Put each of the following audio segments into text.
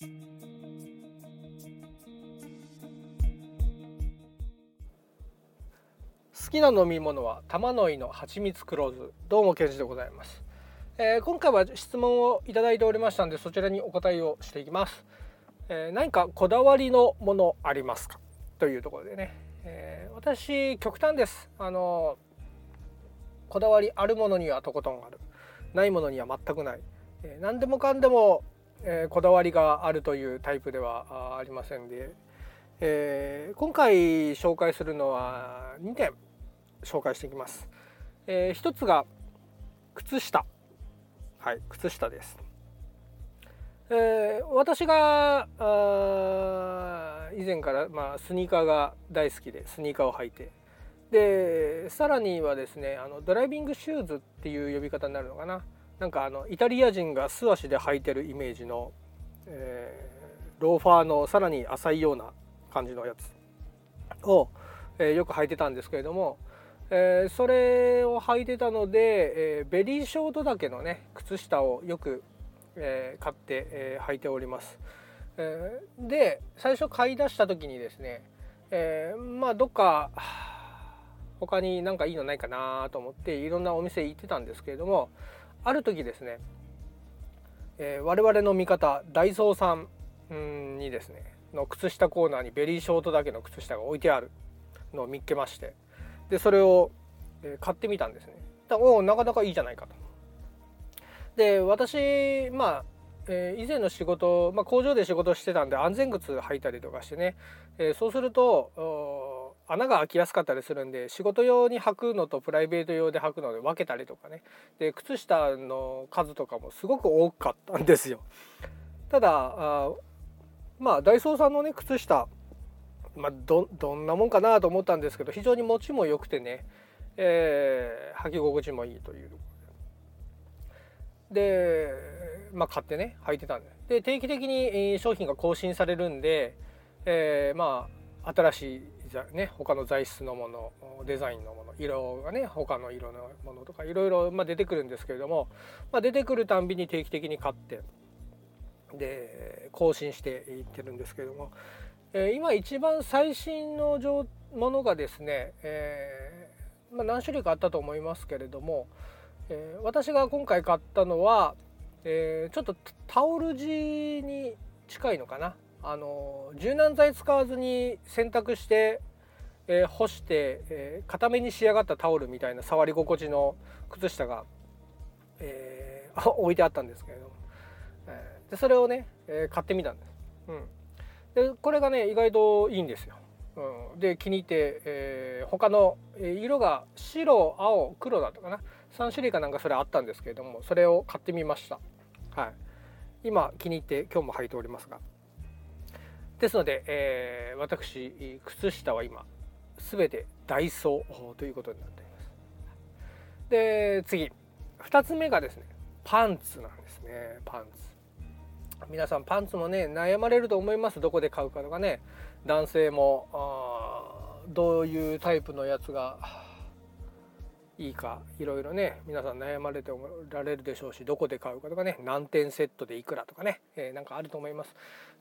好きな飲み物は玉の井の蜂蜜黒酢。どうもケンジでございます、えー、今回は質問をいただいておりましたのでそちらにお答えをしていきます、えー、何かこだわりのものありますか？というところでね、えー、私極端です。あのこだわりあるものにはとことんある。ないものには全くない、えー、何でもかんでも、えー、こだわりがあるというタイプではありませんで、えー、今回紹介するのは2点紹介していきます、えー、一つが靴下。はい靴下です、えー、私が以前から、まあ、スニーカーが大好きでスニーカーを履いて。でさらにはですねあのドライビングシューズっていう呼び方になるのかな。なんかあのイタリア人が素足で履いてるイメージの、えー、ローファーのさらに浅いような感じのやつを、えー、よく履いてたんですけれども、えー、それを履いてたので、え、ベリーショートだけのね靴下をよく、え、買って、え、履いております、え、で最初買い出した時にですね、え、まあどっか他になんかいいのないかなと思っていろんなお店行ってたんですけれどもある時ですね、えー、我々の味方ダイソーさんにですねの靴下コーナーにベリーショートだけの靴下が置いてあるのを見っけましてでそれを買ってみたんですね。おおなかなかいいじゃないかと。で私まあえー、以前の仕事、まあ、工場で仕事してたんで安全靴履いたりとかしてね、えー、そうすると穴が開きやすかったりするんで仕事用に履くのとプライベート用で履くので分けたりとかね。で靴下の数とかもすごく多かったんですよ。ただあまあダイソーさんのね靴下まあ、どどんなもんかなと思ったんですけど非常に持ちも良くてね、えー、履き心地もいいというで。まあ買ってね履いてたんで。で定期的に商品が更新されるんで、えー、まあ新しいね他の材質のものデザインのもの色がね他の色のものとかいろいろ出てくるんですけれども、まあ、出てくるたんびに定期的に買ってで更新していってるんですけれどもえ今一番最新のものがですね、えー、まあ、何種類かあったと思いますけれども、えー、私が今回買ったのは、え、ちょっとタオル地に近いのかな。あの柔軟剤使わずに洗濯して、え干して、え固めに仕上がったタオルみたいな触り心地の靴下が、え 置いてあったんですけれども、えでそれをね、え買ってみたんです。うんでこれがね意外といいんですよ。うん、で気に入って、えー、他の色が白青黒だったかな？3種類かなんかそれあったんですけれどもそれを買ってみました。はい、今気に入って今日も履いておりますがですので、えー、私靴下は今全てダイソーということになっています。で次。2つ目がですねパンツなんですね。パンツ。皆さんパンツもね悩まれると思います。どこで買うかとかね。男性もどういうタイプのやつがいいかいろいろね皆さん悩まれておられるでしょうしどこで買うかとかね。何点セットでいくらとかね、えー、なんかあると思います。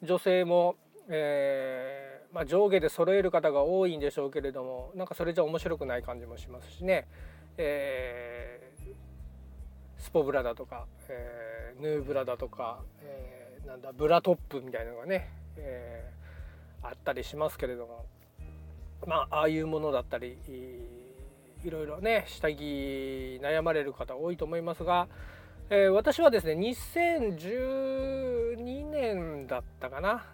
女性も、えー、まあ、上下で揃える方が多いんでしょうけれどもなんかそれじゃ面白くない感じもしますしね、えー、スポブラだとか、えヌーブラだとか、えなんだブラトップみたいなのがね、えー、あったりしますけれども。まあああいうものだったりいろいろね下着悩まれる方多いと思いますが、えー、私はですね2012年だったかな。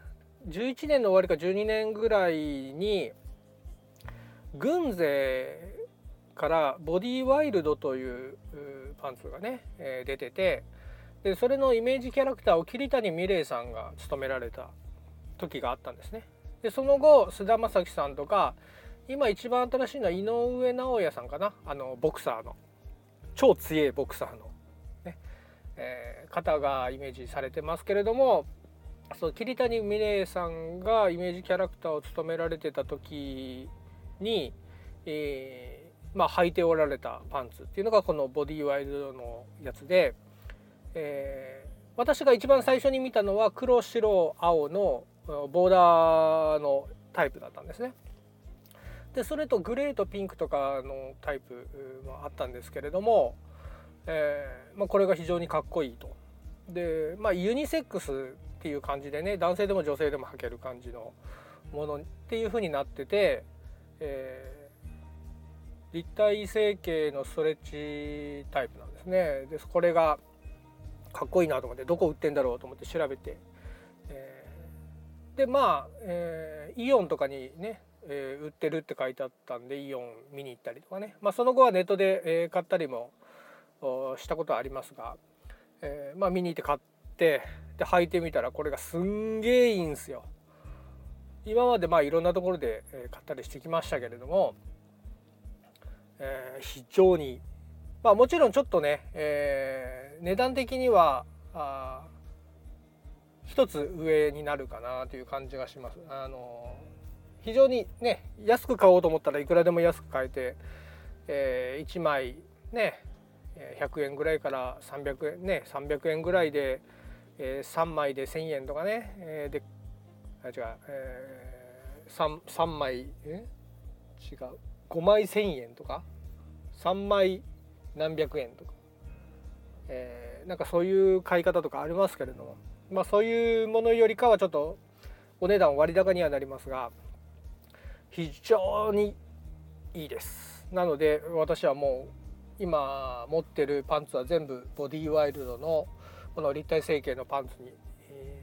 11年の終わりか12年ぐらいに軍勢からボディワイルドというパンツがね、出ててでそれのイメージキャラクターを桐谷美玲さんが務められた時があったんですね。でその後菅田将暉さんとか今一番新しいのは井上尚弥さんかな。あのボクサーの。超強いボクサーの、ね。えー、方がイメージされてますけれどもそう桐谷美玲さんがイメージキャラクターを務められてた時に、えー、まあ履いておられたパンツっていうのがこのボディワイルドのやつで。え私が一番最初に見たのは黒白青のボーダーのタイプだったんですね。でそれとグレーとピンクとかのタイプもあったんですけれども、えーまあ、これが非常にかっこいいと。でまあユニセックスっていう感じでね男性でも女性でも履ける感じのものっていう風になってて、えー、立体成形のストレッチタイプなんですね。でこれがかっこいいなと思ってどこ売ってんだろうと思って調べて、えー、でまあ、えー、イオンとかにね、えー、売ってるって書いてあったんでイオン見に行ったりとかね、まあ、その後はネットで、え、買ったりもしたことはありますが、え、まあ見に行って買ってで履いてみたらこれがすんげえいいんすよ。今までまあいろんなところで買ったりしてきましたけれども、えー、非常にまあもちろんちょっとね、えー、値段的には一つ上になるかなという感じがします。あの非常にね安く買おうと思ったらいくらでも安く買えて、えー、1枚ね100円ぐらいから300円ね300円ぐらいで、えー、3枚で1,000円とかね、えー、であ違う、えー、3, 3枚え？違う。5枚1,000円とか？3枚何百円とか、えー、なんかそういう買い方とかありますけれども。まあそういうものよりかはちょっとお値段割高にはなりますが非常にいいです。なので私はもう今持ってるパンツは全部ボディワイルドのこの立体成形のパンツに、え、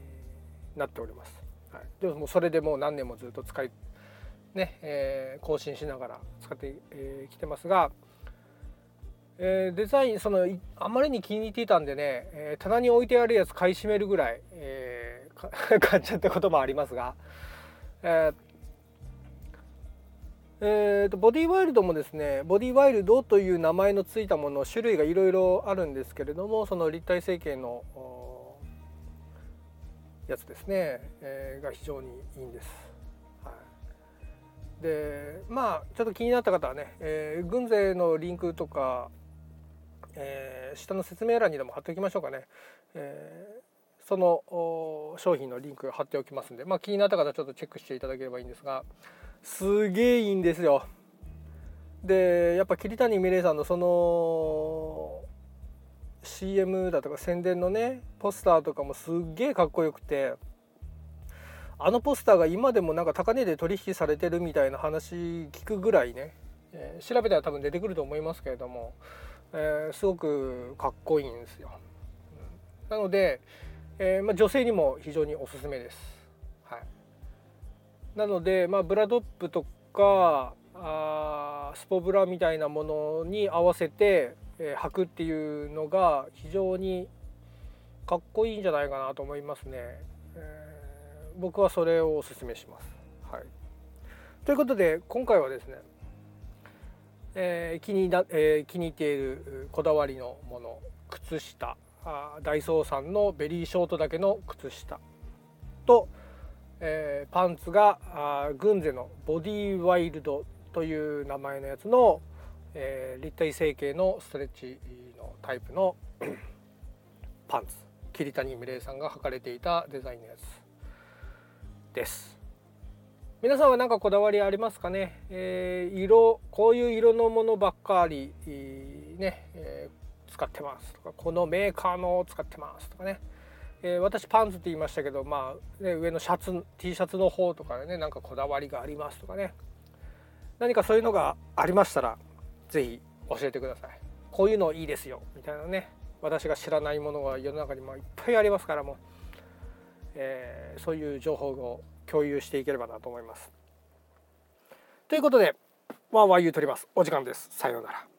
なっております、はい、でもそれでもう何年もずっと使いね、えー、更新しながら使ってき、えー、てますが、えー、デザインそのあまりに気に入っていたんでね、えー、棚に置いてあるやつ買い占めるぐらい、えー、買っちゃったこともありますが、えーえーと、ボディワイルドもですねボディワイルドという名前のついたもの種類がいろいろあるんですけれどもその立体成形のやつですね、えー、が非常にいいんです。はい、でまあちょっと気になった方はね、えー、軍勢のリンクとか、えー、下の説明欄にでも貼っておきましょうかね。えー、その商品のリンク貼っておきますんで、まあ、気になった方はちょっとチェックしていただければいいんですが、すげえいいんですよでやっぱ桐谷美玲さんのその CM だとか宣伝のねポスターとかもすっげえかっこよくてあのポスターが今でもなんか高値で取引されてるみたいな話聞くぐらいね、えー、調べたら多分出てくると思いますけれども、えー、すごくかっこいいんですよ。なので、えーまあ、女性にも非常におすすめです。はいなので、まあ、ブラドップとかあスポブラみたいなものに合わせて、えー、履くっていうのが非常にかっこいいんじゃないかなと思いますね。えー、僕はそれをおすすめします。はい、ということで今回はですね、えー、気になえー、気に入っているこだわりのもの靴下あダイソーさんのベリーショートだけの靴下とえー、パンツがあグンゼのボディワイルドという名前のやつの、えー、立体成形のストレッチのタイプの パンツ。桐谷美玲さんが履かれていたデザインのやつです。皆さんは何かこだわりありますかね、えー、色こういう色のものばっかりね、えー、使ってますとかこのメーカーのを使ってますとかね。えー、私パンツって言いましたけど、まあね、上のシャツ T シャツの方とかでねなんかこだわりがありますとかね。何かそういうのがありましたら是非教えてください。こういうのいいですよみたいなね。私が知らないものが世の中にもいっぱいありますからも、えー、そういう情報を共有していければなと思います。ということでワンワン言うとります。お時間です。さようなら。